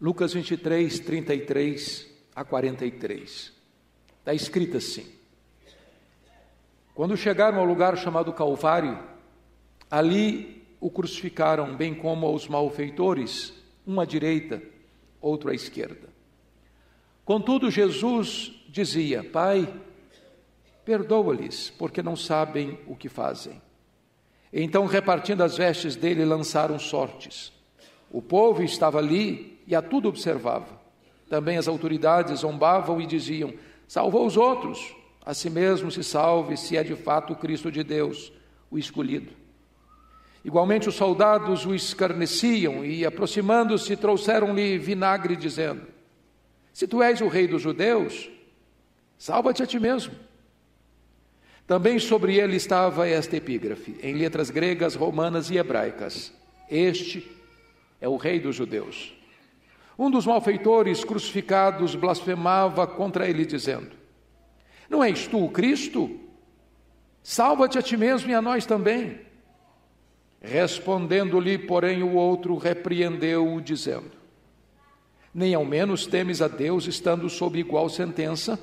Lucas 23, 33 a 43. Está escrito assim: Quando chegaram ao lugar chamado Calvário, ali o crucificaram, bem como aos malfeitores, um à direita, outro à esquerda. Contudo, Jesus dizia: Pai, perdoa-lhes, porque não sabem o que fazem. Então, repartindo as vestes dele, lançaram sortes. O povo estava ali e a tudo observava. Também as autoridades zombavam e diziam: Salvou os outros, a si mesmo se salve, se é de fato o Cristo de Deus, o escolhido. Igualmente os soldados o escarneciam e, aproximando-se, trouxeram-lhe vinagre, dizendo: Se tu és o rei dos judeus, salva-te a ti mesmo. Também sobre ele estava esta epígrafe, em letras gregas, romanas e hebraicas: Este é o rei dos judeus. Um dos malfeitores crucificados blasfemava contra ele, dizendo: Não és tu o Cristo? Salva-te a ti mesmo e a nós também. Respondendo-lhe, porém, o outro repreendeu-o, dizendo: Nem ao menos temes a Deus estando sob igual sentença?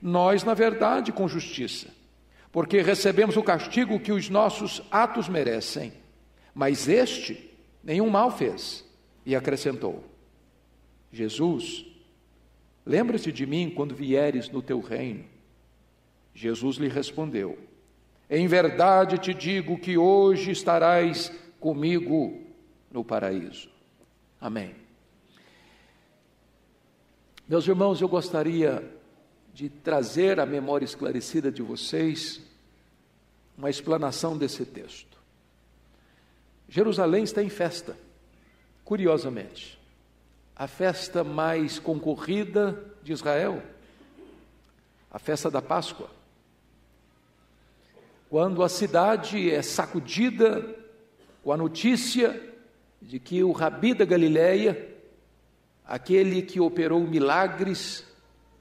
Nós, na verdade, com justiça, porque recebemos o castigo que os nossos atos merecem, mas este nenhum mal fez. E acrescentou: Jesus, lembra-te de mim quando vieres no teu reino. Jesus lhe respondeu: Em verdade te digo que hoje estarás comigo no paraíso. Amém. Meus irmãos, eu gostaria de trazer à memória esclarecida de vocês uma explanação desse texto. Jerusalém está em festa, curiosamente a festa mais concorrida de Israel, a festa da Páscoa. Quando a cidade é sacudida com a notícia de que o rabi da Galileia, aquele que operou milagres,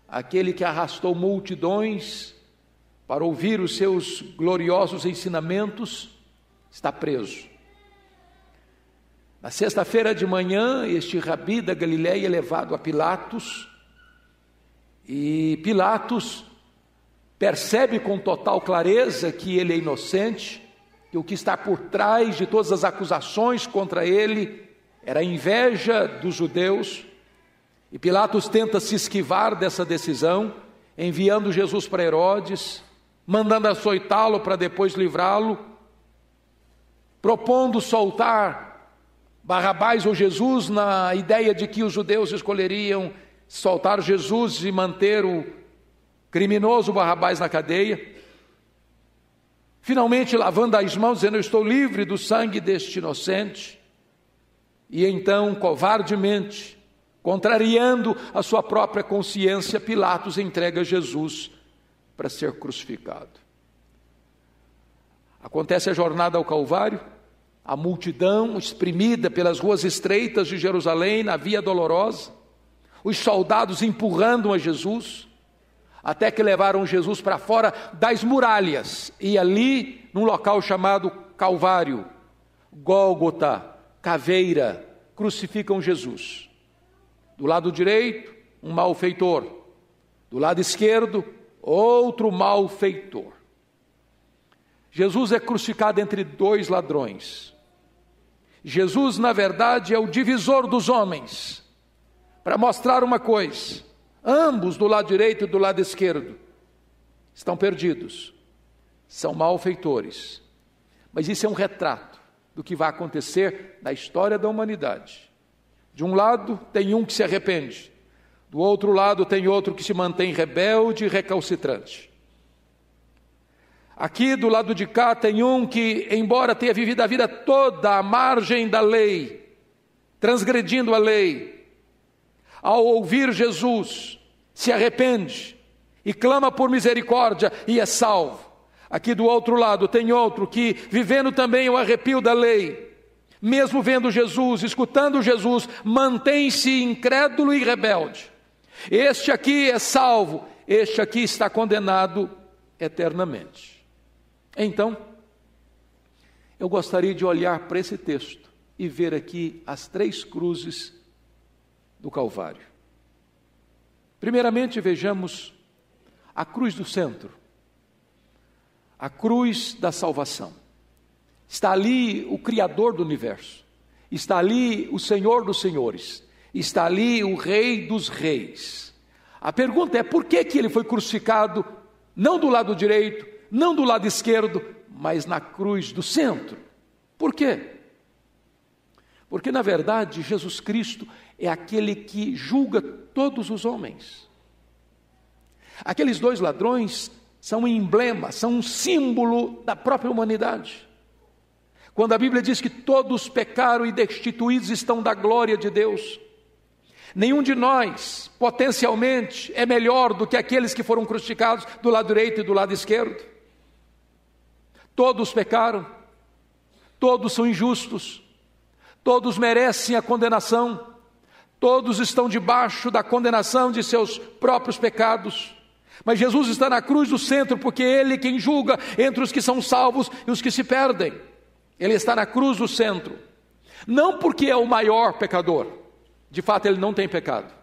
aquele que arrastou multidões para ouvir os seus gloriosos ensinamentos, está preso. Na sexta-feira de manhã, este rabi da Galiléia é levado a Pilatos, e Pilatos percebe com total clareza que ele é inocente, que o que está por trás de todas as acusações contra ele era a inveja dos judeus, e Pilatos tenta se esquivar dessa decisão, enviando Jesus para Herodes, mandando açoitá-lo para depois livrá-lo, propondo soltar Barrabás ou Jesus, na ideia de que os judeus escolheriam soltar Jesus e manter o criminoso Barrabás na cadeia. Finalmente, lavando as mãos, dizendo: Eu estou livre do sangue deste inocente. E então, covardemente, contrariando a sua própria consciência, Pilatos entrega Jesus para ser crucificado. Acontece a jornada ao Calvário a multidão exprimida pelas ruas estreitas de Jerusalém na via dolorosa, os soldados empurrando a Jesus, até que levaram Jesus para fora das muralhas e ali, num local chamado Calvário, Gólgota, caveira, crucificam Jesus. Do lado direito, um malfeitor, do lado esquerdo, outro malfeitor. Jesus é crucificado entre dois ladrões. Jesus, na verdade, é o divisor dos homens, para mostrar uma coisa: ambos, do lado direito e do lado esquerdo, estão perdidos, são malfeitores. Mas isso é um retrato do que vai acontecer na história da humanidade. De um lado, tem um que se arrepende, do outro lado, tem outro que se mantém rebelde e recalcitrante. Aqui do lado de cá tem um que, embora tenha vivido a vida toda à margem da lei, transgredindo a lei, ao ouvir Jesus, se arrepende e clama por misericórdia e é salvo. Aqui do outro lado tem outro que, vivendo também o arrepio da lei, mesmo vendo Jesus, escutando Jesus, mantém-se incrédulo e rebelde. Este aqui é salvo, este aqui está condenado eternamente. Então, eu gostaria de olhar para esse texto e ver aqui as três cruzes do Calvário. Primeiramente, vejamos a cruz do centro, a cruz da salvação. Está ali o Criador do universo, está ali o Senhor dos Senhores, está ali o Rei dos Reis. A pergunta é por que, que ele foi crucificado, não do lado direito, não do lado esquerdo, mas na cruz do centro? Por quê? Porque, na verdade, Jesus Cristo é aquele que julga todos os homens. Aqueles dois ladrões são um emblema, são um símbolo da própria humanidade. Quando a Bíblia diz que todos pecaram e destituídos estão da glória de Deus, nenhum de nós, potencialmente, é melhor do que aqueles que foram crucificados do lado direito e do lado esquerdo. Todos pecaram, todos são injustos, todos merecem a condenação, todos estão debaixo da condenação de seus próprios pecados. Mas Jesus está na cruz do centro, porque Ele é quem julga entre os que são salvos e os que se perdem. Ele está na cruz do centro. Não porque é o maior pecador, de fato ele não tem pecado.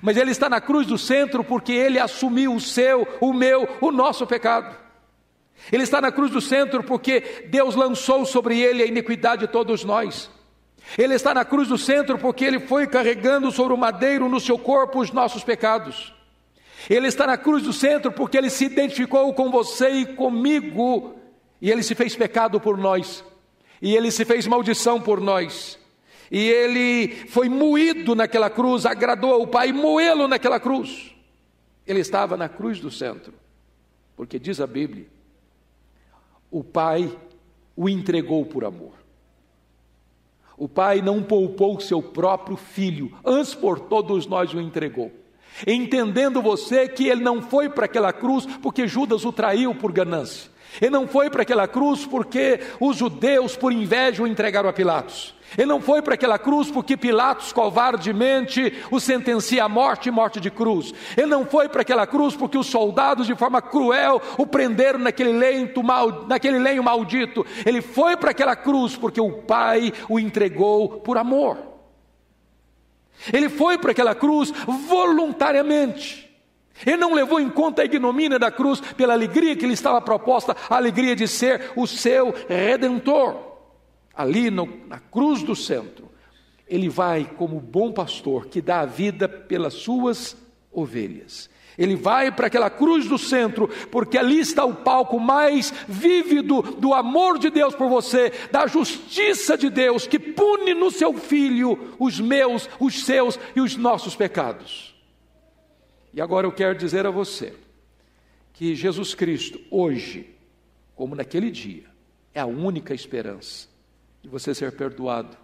Mas ele está na cruz do centro porque ele assumiu o seu, o meu, o nosso pecado. Ele está na cruz do centro porque Deus lançou sobre ele a iniquidade de todos nós. Ele está na cruz do centro porque ele foi carregando sobre o madeiro no seu corpo os nossos pecados. Ele está na cruz do centro porque ele se identificou com você e comigo, e ele se fez pecado por nós, e ele se fez maldição por nós, e ele foi moído naquela cruz, agradou ao Pai moê-lo naquela cruz. Ele estava na cruz do centro, porque diz a Bíblia, o Pai o entregou por amor. O Pai não poupou seu próprio filho, antes por todos nós o entregou. Entendendo você que ele não foi para aquela cruz porque Judas o traiu por ganância. Ele não foi para aquela cruz porque os judeus, por inveja, o entregaram a Pilatos. Ele não foi para aquela cruz porque Pilatos covardemente o sentencia à morte e morte de cruz. Ele não foi para aquela cruz porque os soldados, de forma cruel, o prenderam naquele lenho, mal, naquele lenho maldito. Ele foi para aquela cruz porque o Pai o entregou por amor. Ele foi para aquela cruz voluntariamente. Ele não levou em conta a ignomínia da cruz pela alegria que lhe estava proposta, a alegria de ser o seu redentor. Ali no, na cruz do centro, ele vai como bom pastor que dá a vida pelas suas ovelhas. Ele vai para aquela cruz do centro, porque ali está o palco mais vívido do amor de Deus por você, da justiça de Deus que pune no seu filho os meus, os seus e os nossos pecados. E agora eu quero dizer a você que Jesus Cristo, hoje, como naquele dia, é a única esperança de você ser perdoado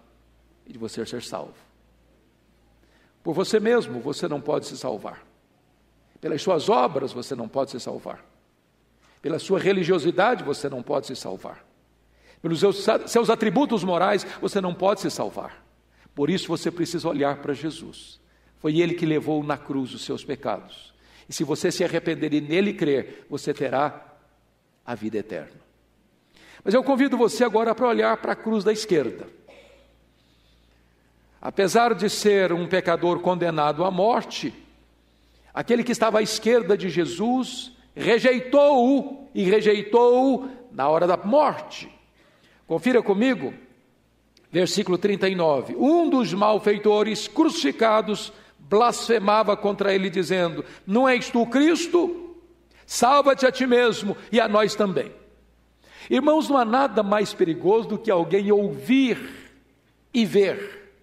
e de você ser salvo. Por você mesmo, você não pode se salvar. Pelas suas obras, você não pode se salvar. Pela sua religiosidade, você não pode se salvar. Pelos seus, seus atributos morais, você não pode se salvar. Por isso você precisa olhar para Jesus. Foi Ele que levou na cruz os seus pecados. E se você se arrepender e nele crer, você terá a vida eterna. Mas eu convido você agora para olhar para a cruz da esquerda. Apesar de ser um pecador condenado à morte, aquele que estava à esquerda de Jesus rejeitou-o e rejeitou-o na hora da morte. Confira comigo, versículo 39. Um dos malfeitores crucificados blasfemava contra ele, dizendo: Não és tu Cristo? Salva-te a ti mesmo e a nós também. Irmãos, não há nada mais perigoso do que alguém ouvir e ver,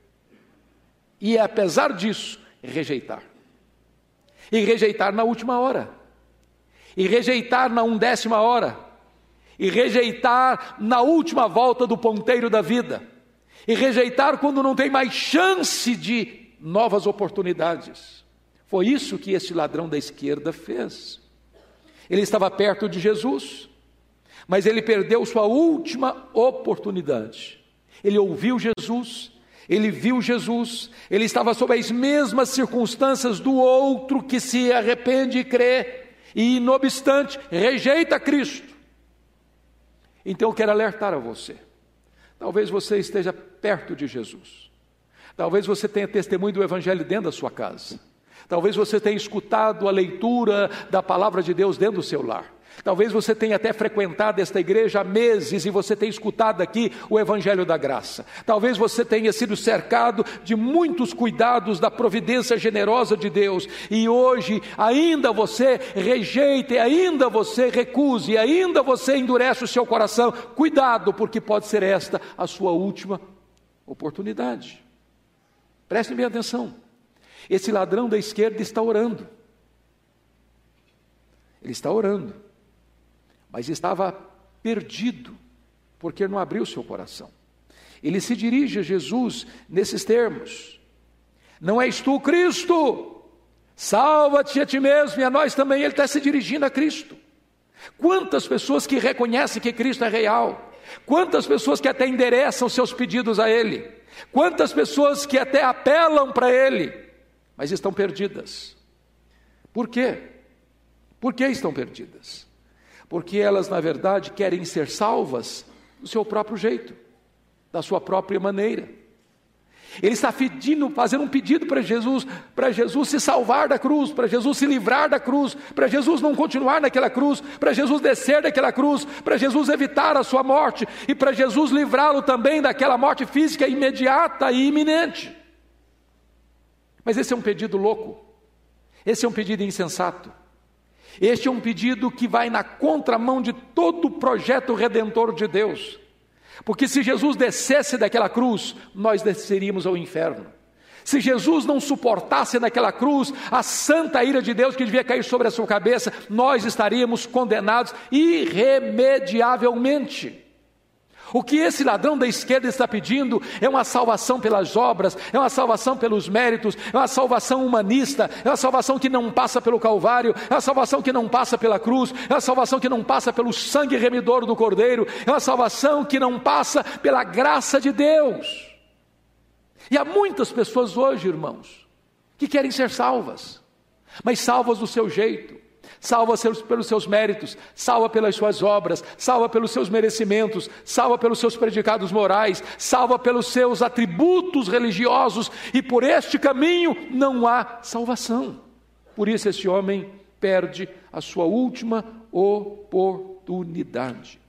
e apesar disso, rejeitar. E rejeitar na última hora, e rejeitar na undécima hora, e rejeitar na última volta do ponteiro da vida, e rejeitar quando não tem mais chance de novas oportunidades. Foi isso que esse ladrão da esquerda fez. Ele estava perto de Jesus, mas ele perdeu sua última oportunidade. Ele ouviu Jesus, ele viu Jesus, ele estava sob as mesmas circunstâncias do outro que se arrepende e crê, e, não obstante, rejeita Cristo. Então eu quero alertar a você. Talvez você esteja perto de Jesus Talvez você tenha testemunho do Evangelho dentro da sua casa. Talvez você tenha escutado a leitura da palavra de Deus dentro do seu lar. Talvez você tenha até frequentado esta igreja há meses e você tenha escutado aqui o Evangelho da Graça. Talvez você tenha sido cercado de muitos cuidados da providência generosa de Deus e hoje ainda você rejeita, ainda você recusa, e ainda você endurece o seu coração. Cuidado, porque pode ser esta a sua última oportunidade. Prestem bem atenção. Esse ladrão da esquerda está orando. Ele está orando mas estava perdido, porque não abriu seu coração. Ele se dirige a Jesus nesses termos: Não és tu Cristo? Salva-te a ti mesmo e a nós também. Ele está se dirigindo a Cristo. Quantas pessoas que reconhecem que Cristo é real, quantas pessoas que até endereçam seus pedidos a Ele, quantas pessoas que até apelam para Ele, mas estão perdidas. Por quê? Por que estão perdidas? porque elas, na verdade, querem ser salvas do seu próprio jeito, da sua própria maneira. Ele está pedindo, fazendo um pedido para Jesus, para Jesus se salvar da cruz, para Jesus se livrar da cruz, para Jesus não continuar naquela cruz, para Jesus descer daquela cruz, para Jesus evitar a sua morte e para Jesus livrá-lo também daquela morte física imediata e iminente. Mas esse é um pedido louco, esse é um pedido insensato. Este é um pedido que vai na contramão de todo o projeto redentor de Deus. Porque se Jesus descesse daquela cruz, nós desceríamos ao inferno. Se Jesus não suportasse naquela cruz a santa ira de Deus que devia cair sobre a sua cabeça, nós estaríamos condenados irremediavelmente. O que esse ladrão da esquerda está pedindo é uma salvação pelas obras, é uma salvação pelos méritos, é uma salvação humanista, é uma salvação que não passa pelo Calvário, é uma salvação que não passa pela cruz, é uma salvação que não passa pelo sangue remidor do Cordeiro, é uma salvação que não passa pela graça de Deus. E há muitas pessoas hoje, irmãos, que querem ser salvas, mas salvas do seu jeito, salva pelos seus méritos, salva pelas suas obras, salva pelos seus merecimentos, salva pelos seus predicados morais, salva pelos seus atributos religiosos, e por este caminho não há salvação. Por isso, esse homem perde a sua última oportunidade.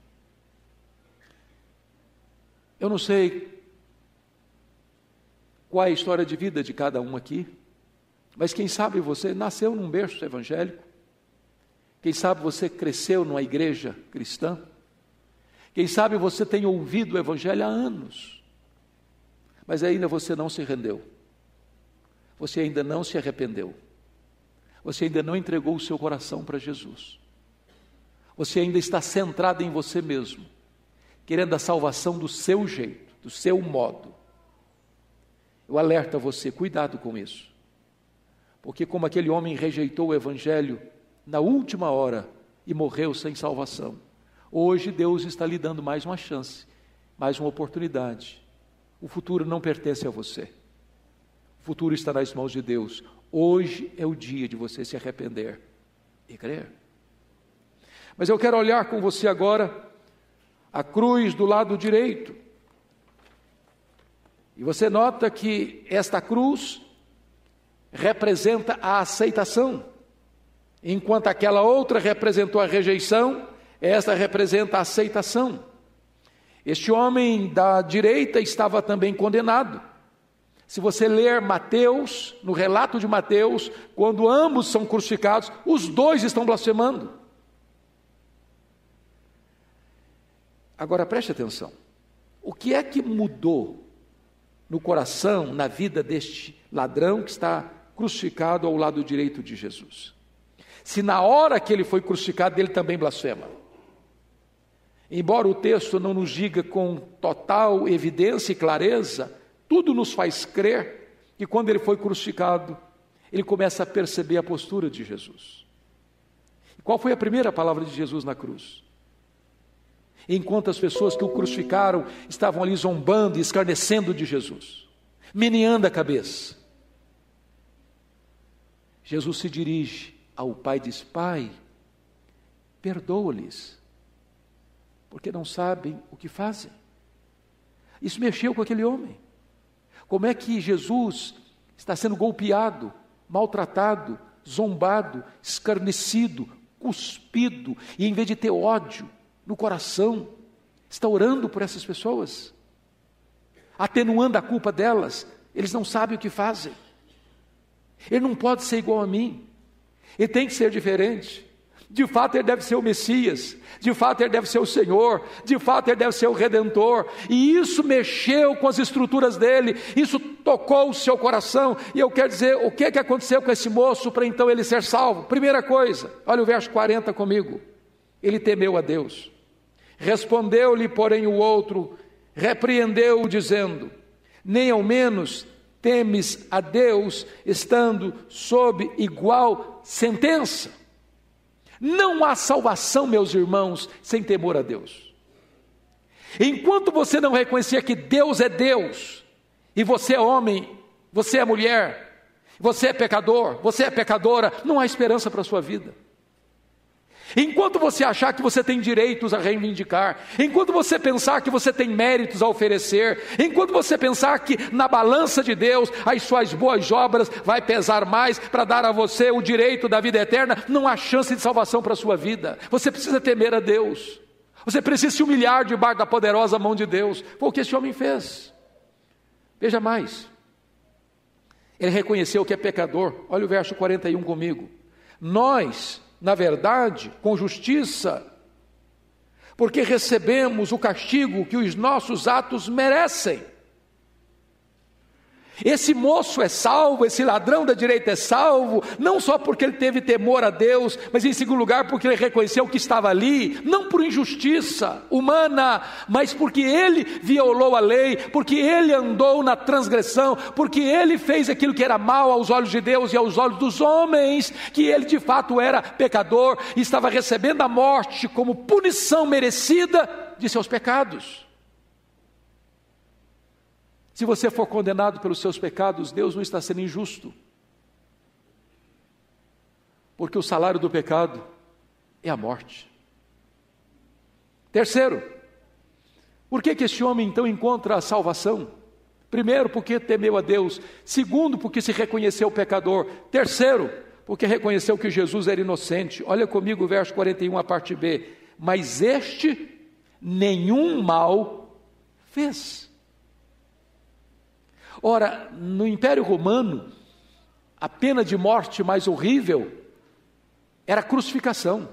Eu não sei qual é a história de vida de cada um aqui, mas quem sabe você nasceu num berço evangélico, quem sabe você cresceu numa igreja cristã? Quem sabe você tem ouvido o Evangelho há anos, mas ainda você não se rendeu, você ainda não se arrependeu, você ainda não entregou o seu coração para Jesus, você ainda está centrado em você mesmo, querendo a salvação do seu jeito, do seu modo. Eu alerto a você, cuidado com isso, porque como aquele homem rejeitou o Evangelho, na última hora e morreu sem salvação. Hoje Deus está lhe dando mais uma chance, mais uma oportunidade. O futuro não pertence a você. O futuro está nas mãos de Deus. Hoje é o dia de você se arrepender e crer. Mas eu quero olhar com você agora a cruz do lado direito. E você nota que esta cruz representa a aceitação. Enquanto aquela outra representou a rejeição, esta representa a aceitação. Este homem da direita estava também condenado. Se você ler Mateus, no relato de Mateus, quando ambos são crucificados, os dois estão blasfemando. Agora preste atenção. O que é que mudou no coração, na vida deste ladrão que está crucificado ao lado direito de Jesus? Se na hora que ele foi crucificado ele também blasfema. Embora o texto não nos diga com total evidência e clareza, tudo nos faz crer que quando ele foi crucificado, ele começa a perceber a postura de Jesus. E qual foi a primeira palavra de Jesus na cruz? Enquanto as pessoas que o crucificaram estavam ali zombando e escarnecendo de Jesus, meneando a cabeça, Jesus se dirige ao pai diz: Pai, perdoa-lhes, porque não sabem o que fazem. Isso mexeu com aquele homem. Como é que Jesus está sendo golpeado, maltratado, zombado, escarnecido, cuspido, e em vez de ter ódio no coração, está orando por essas pessoas, atenuando a culpa delas, eles não sabem o que fazem. Ele não pode ser igual a mim, ele tem que ser diferente. De fato, ele deve ser o Messias, de fato, ele deve ser o Senhor, de fato, ele deve ser o Redentor, e isso mexeu com as estruturas dele, isso tocou o seu coração, e eu quero dizer, o que, é que aconteceu com esse moço para então ele ser salvo? Primeira coisa, olha o verso 40 comigo, ele temeu a Deus, respondeu-lhe, porém, o outro, repreendeu-o, dizendo: Nem ao menos temes a Deus, estando sob igual sentença. Não há salvação, meus irmãos, sem temor a Deus. Enquanto você não reconhecer que Deus é Deus, e você é homem, você é mulher, você é pecador, você é pecadora, não há esperança para a sua vida. Enquanto você achar que você tem direitos a reivindicar, enquanto você pensar que você tem méritos a oferecer, enquanto você pensar que na balança de Deus as suas boas obras vai pesar mais para dar a você o direito da vida eterna, não há chance de salvação para a sua vida. Você precisa temer a Deus. Você precisa se humilhar debaixo da poderosa mão de Deus. Foi o que esse homem fez. Veja mais. Ele reconheceu que é pecador. Olha o verso 41 comigo. Nós na verdade, com justiça, porque recebemos o castigo que os nossos atos merecem. Esse moço é salvo, esse ladrão da direita é salvo, não só porque ele teve temor a Deus, mas em segundo lugar porque ele reconheceu que estava ali, não por injustiça humana, mas porque ele violou a lei, porque ele andou na transgressão, porque ele fez aquilo que era mal aos olhos de Deus e aos olhos dos homens, que ele de fato era pecador e estava recebendo a morte como punição merecida de seus pecados. Se você for condenado pelos seus pecados, Deus não está sendo injusto. Porque o salário do pecado é a morte. Terceiro, por que, que este homem então encontra a salvação? Primeiro, porque temeu a Deus. Segundo, porque se reconheceu pecador. Terceiro, porque reconheceu que Jesus era inocente. Olha comigo o verso 41, a parte B. Mas este nenhum mal fez. Ora, no Império Romano, a pena de morte mais horrível era a crucificação.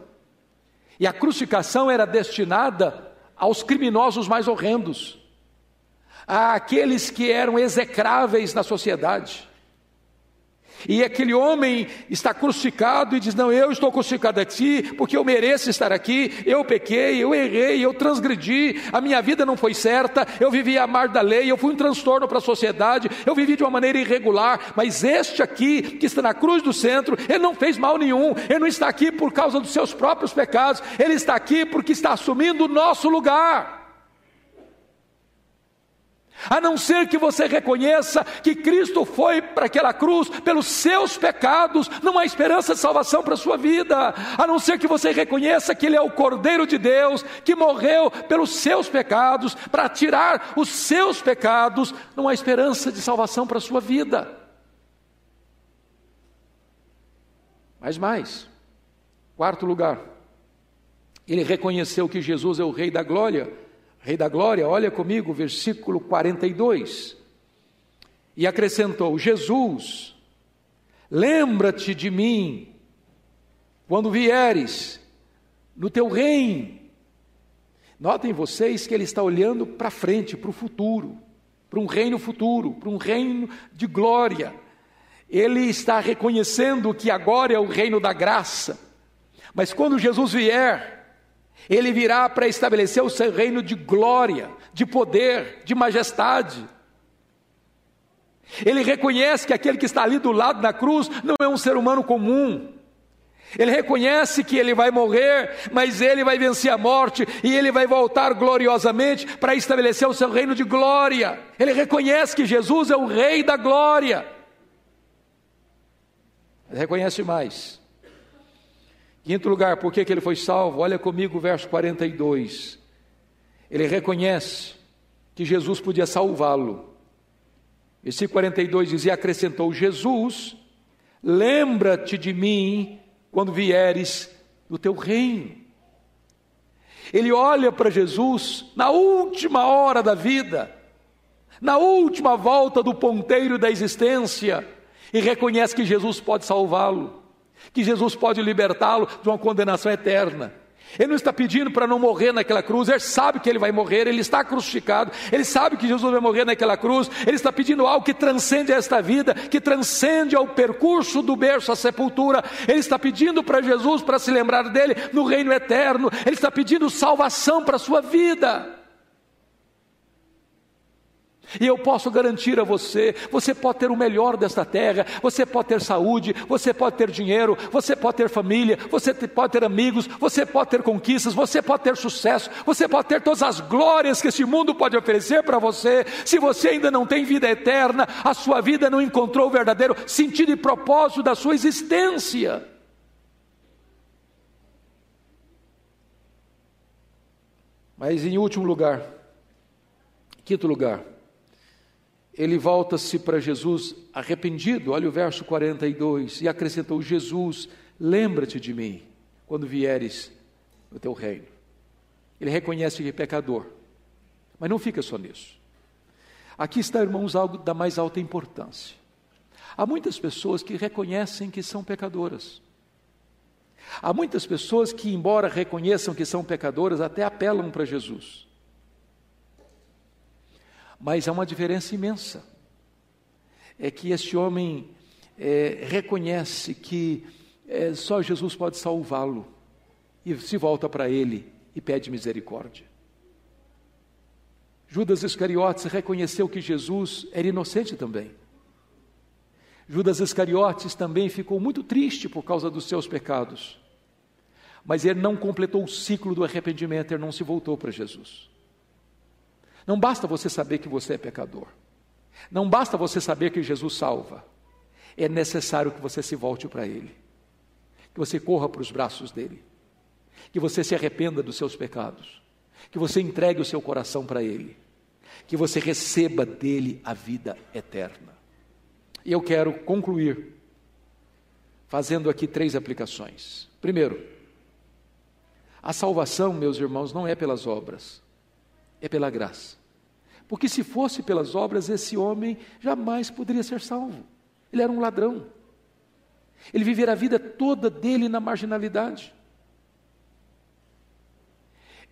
E a crucificação era destinada aos criminosos mais horrendos, àqueles que eram execráveis na sociedade. E aquele homem está crucificado e diz: Não, eu estou crucificado aqui porque eu mereço estar aqui. Eu pequei, eu errei, eu transgredi, a minha vida não foi certa. Eu vivi a mar da lei, eu fui um transtorno para a sociedade, eu vivi de uma maneira irregular. Mas este aqui, que está na cruz do centro, ele não fez mal nenhum, ele não está aqui por causa dos seus próprios pecados, ele está aqui porque está assumindo o nosso lugar a não ser que você reconheça que Cristo foi para aquela cruz pelos seus pecados, não há esperança de salvação para a sua vida, a não ser que você reconheça que Ele é o Cordeiro de Deus, que morreu pelos seus pecados, para tirar os seus pecados, não há esperança de salvação para a sua vida. Mas mais, quarto lugar, ele reconheceu que Jesus é o Rei da Glória Rei da Glória, olha comigo, versículo 42. E acrescentou: Jesus, lembra-te de mim quando vieres no teu reino. Notem vocês que ele está olhando para frente, para o futuro, para um reino futuro, para um reino de glória. Ele está reconhecendo que agora é o reino da graça. Mas quando Jesus vier, ele virá para estabelecer o seu reino de glória, de poder, de majestade. Ele reconhece que aquele que está ali do lado da cruz não é um ser humano comum. Ele reconhece que ele vai morrer, mas ele vai vencer a morte e ele vai voltar gloriosamente para estabelecer o seu reino de glória. Ele reconhece que Jesus é o Rei da glória. Ele reconhece mais Quinto lugar, por que, que ele foi salvo? Olha comigo o verso 42. Ele reconhece que Jesus podia salvá-lo. Versículo 42 diz: E acrescentou Jesus: Lembra-te de mim quando vieres do teu reino. Ele olha para Jesus na última hora da vida, na última volta do ponteiro da existência, e reconhece que Jesus pode salvá-lo, que Jesus pode libertá-lo de uma condenação eterna. Ele não está pedindo para não morrer naquela cruz, ele sabe que ele vai morrer, ele está crucificado, ele sabe que Jesus vai morrer naquela cruz, ele está pedindo algo que transcende esta vida, que transcende ao percurso do berço à sepultura, ele está pedindo para Jesus para se lembrar dele no reino eterno, ele está pedindo salvação para a sua vida. E eu posso garantir a você: você pode ter o melhor desta terra, você pode ter saúde, você pode ter dinheiro, você pode ter família, você pode ter amigos, você pode ter conquistas, você pode ter sucesso, você pode ter todas as glórias que esse mundo pode oferecer para você. Se você ainda não tem vida eterna, a sua vida não encontrou o verdadeiro sentido e propósito da sua existência. Mas em último lugar, quinto lugar, ele volta-se para Jesus arrependido, olha o verso 42, e acrescentou: Jesus, lembra-te de mim quando vieres no teu reino. Ele reconhece que é pecador, mas não fica só nisso. Aqui está, irmãos, algo da mais alta importância. Há muitas pessoas que reconhecem que são pecadoras. Há muitas pessoas que, embora reconheçam que são pecadoras, até apelam para Jesus. Mas há uma diferença imensa. É que este homem é, reconhece que é, só Jesus pode salvá-lo e se volta para ele e pede misericórdia. Judas Iscariotes reconheceu que Jesus era inocente também. Judas Iscariotes também ficou muito triste por causa dos seus pecados. Mas ele não completou o ciclo do arrependimento, ele não se voltou para Jesus. Não basta você saber que você é pecador. Não basta você saber que Jesus salva. É necessário que você se volte para Ele. Que você corra para os braços dele. Que você se arrependa dos seus pecados. Que você entregue o seu coração para Ele. Que você receba dele a vida eterna. E eu quero concluir fazendo aqui três aplicações. Primeiro, a salvação, meus irmãos, não é pelas obras é pela graça. Porque se fosse pelas obras, esse homem jamais poderia ser salvo. Ele era um ladrão. Ele viveria a vida toda dele na marginalidade.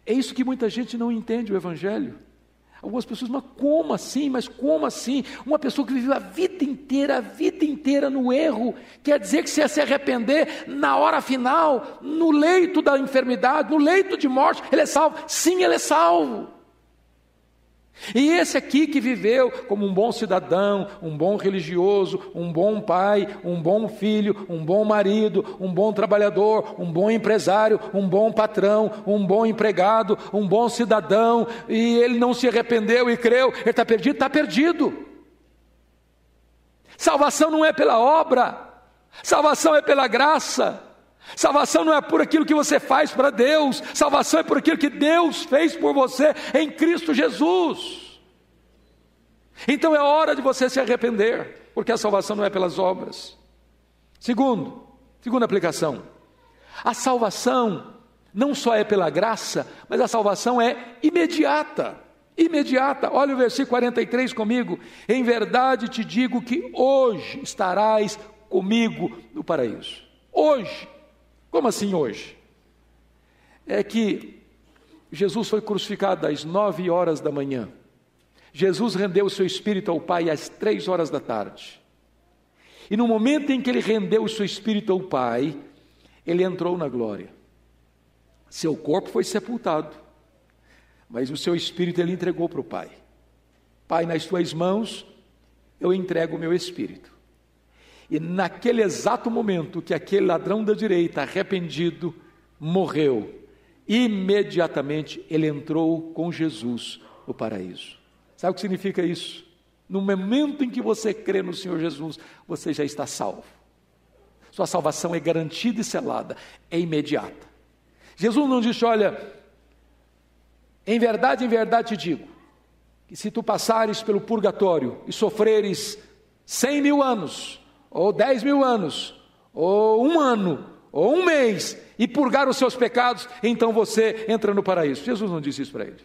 É isso que muita gente não entende o Evangelho. Algumas pessoas, mas como assim? Mas como assim? Uma pessoa que viveu a vida inteira, a vida inteira no erro, quer dizer que se se arrepender na hora final, no leito da enfermidade, no leito de morte, ele é salvo? Sim, ele é salvo. E esse aqui que viveu como um bom cidadão, um bom religioso, um bom pai, um bom filho, um bom marido, um bom trabalhador, um bom empresário, um bom patrão, um bom empregado, um bom cidadão, e ele não se arrependeu e creu, ele está perdido? Está perdido. Salvação não é pela obra, salvação é pela graça. Salvação não é por aquilo que você faz para Deus, salvação é por aquilo que Deus fez por você em Cristo Jesus. Então é hora de você se arrepender, porque a salvação não é pelas obras. Segundo, segunda aplicação, a salvação não só é pela graça, mas a salvação é imediata. Imediata, olha o versículo 43 comigo. Em verdade te digo que hoje estarás comigo no paraíso. Hoje. Como assim hoje? É que Jesus foi crucificado às nove horas da manhã. Jesus rendeu o seu espírito ao Pai às três horas da tarde. E no momento em que ele rendeu o seu espírito ao Pai, ele entrou na glória. Seu corpo foi sepultado, mas o seu espírito ele entregou para o Pai. Pai, nas tuas mãos eu entrego o meu espírito. E naquele exato momento que aquele ladrão da direita, arrependido, morreu, imediatamente ele entrou com Jesus no paraíso. Sabe o que significa isso? No momento em que você crê no Senhor Jesus, você já está salvo. Sua salvação é garantida e selada, é imediata. Jesus não disse: Olha, em verdade, em verdade te digo, que se tu passares pelo purgatório e sofreres cem mil anos, ou dez mil anos, ou um ano, ou um mês, e purgar os seus pecados, então você entra no paraíso. Jesus não disse isso para ele.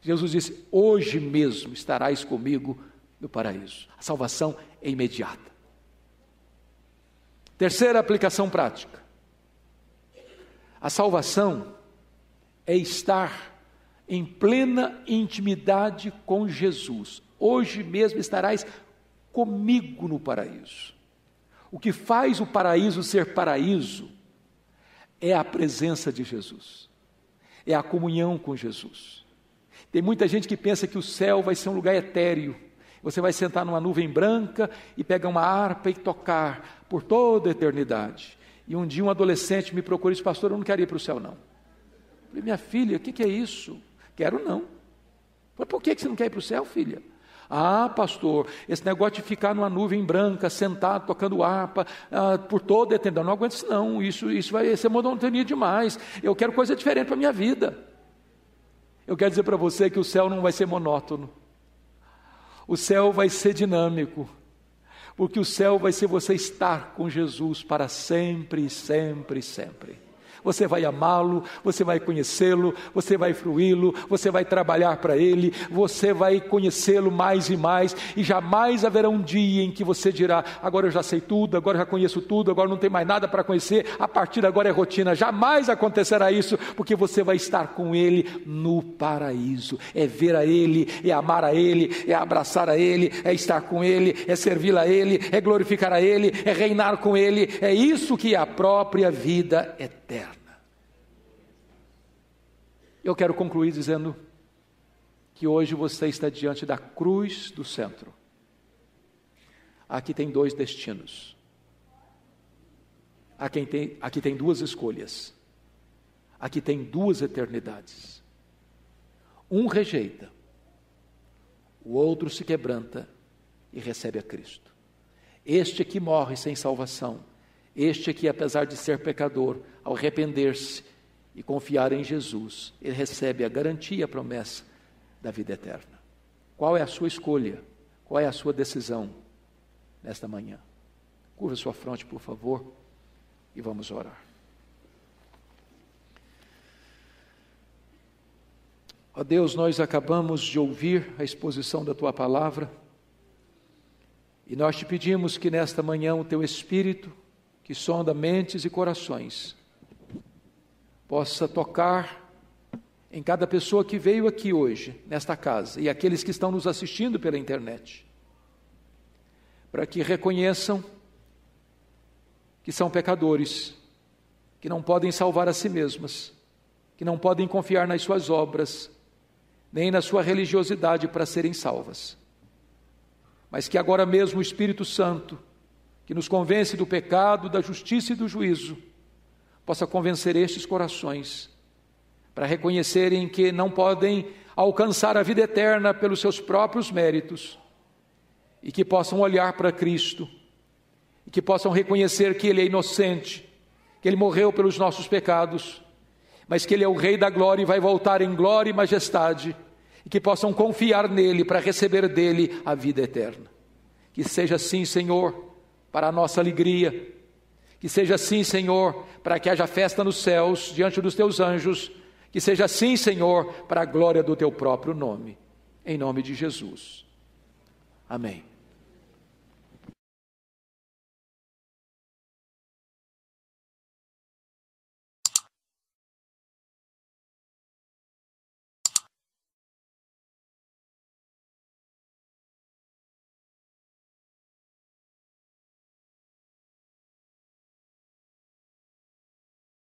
Jesus disse: Hoje mesmo estarás comigo no paraíso. A salvação é imediata. Terceira aplicação prática. A salvação é estar em plena intimidade com Jesus. Hoje mesmo estarás comigo no paraíso. O que faz o paraíso ser paraíso é a presença de Jesus, é a comunhão com Jesus. Tem muita gente que pensa que o céu vai ser um lugar etéreo. Você vai sentar numa nuvem branca e pegar uma harpa e tocar por toda a eternidade. E um dia um adolescente me procurou e disse, pastor, eu não quero ir para o céu não. Eu falei, minha filha, o que, que é isso? Quero não. Mas por que você não quer ir para o céu, filha? Ah, pastor, esse negócio de ficar numa nuvem branca, sentado, tocando harpa, ah, por toda a eternidade, não aguento isso não, isso, isso vai ser monotonia demais, eu quero coisa diferente para a minha vida. Eu quero dizer para você que o céu não vai ser monótono, o céu vai ser dinâmico, porque o céu vai ser você estar com Jesus para sempre, sempre, sempre. Você vai amá-lo, você vai conhecê-lo, você vai fruí-lo, você vai trabalhar para ele, você vai conhecê-lo mais e mais, e jamais haverá um dia em que você dirá: agora eu já sei tudo, agora eu já conheço tudo, agora não tem mais nada para conhecer, a partir de agora é rotina. Jamais acontecerá isso, porque você vai estar com ele no paraíso. É ver a ele, é amar a ele, é abraçar a ele, é estar com ele, é servir a ele, é glorificar a ele, é reinar com ele. É isso que é a própria vida eterna. Eu quero concluir dizendo que hoje você está diante da cruz do centro. Aqui tem dois destinos. Aqui tem, aqui tem duas escolhas. Aqui tem duas eternidades. Um rejeita, o outro se quebranta e recebe a Cristo. Este aqui morre sem salvação. Este aqui, apesar de ser pecador, ao arrepender-se, e confiar em Jesus, ele recebe a garantia, a promessa da vida eterna. Qual é a sua escolha? Qual é a sua decisão nesta manhã? Curva sua fronte, por favor, e vamos orar. Ó Deus, nós acabamos de ouvir a exposição da tua palavra e nós te pedimos que nesta manhã o teu Espírito, que sonda mentes e corações, possa tocar em cada pessoa que veio aqui hoje, nesta casa, e aqueles que estão nos assistindo pela internet, para que reconheçam que são pecadores, que não podem salvar a si mesmas, que não podem confiar nas suas obras, nem na sua religiosidade para serem salvas. Mas que agora mesmo o Espírito Santo, que nos convence do pecado, da justiça e do juízo, possa convencer estes corações para reconhecerem que não podem alcançar a vida eterna pelos seus próprios méritos e que possam olhar para Cristo e que possam reconhecer que Ele é inocente, que Ele morreu pelos nossos pecados, mas que Ele é o Rei da glória e vai voltar em glória e majestade e que possam confiar nele para receber dele a vida eterna. Que seja assim, Senhor, para a nossa alegria que seja assim, Senhor, para que haja festa nos céus diante dos teus anjos. Que seja assim, Senhor, para a glória do teu próprio nome. Em nome de Jesus. Amém.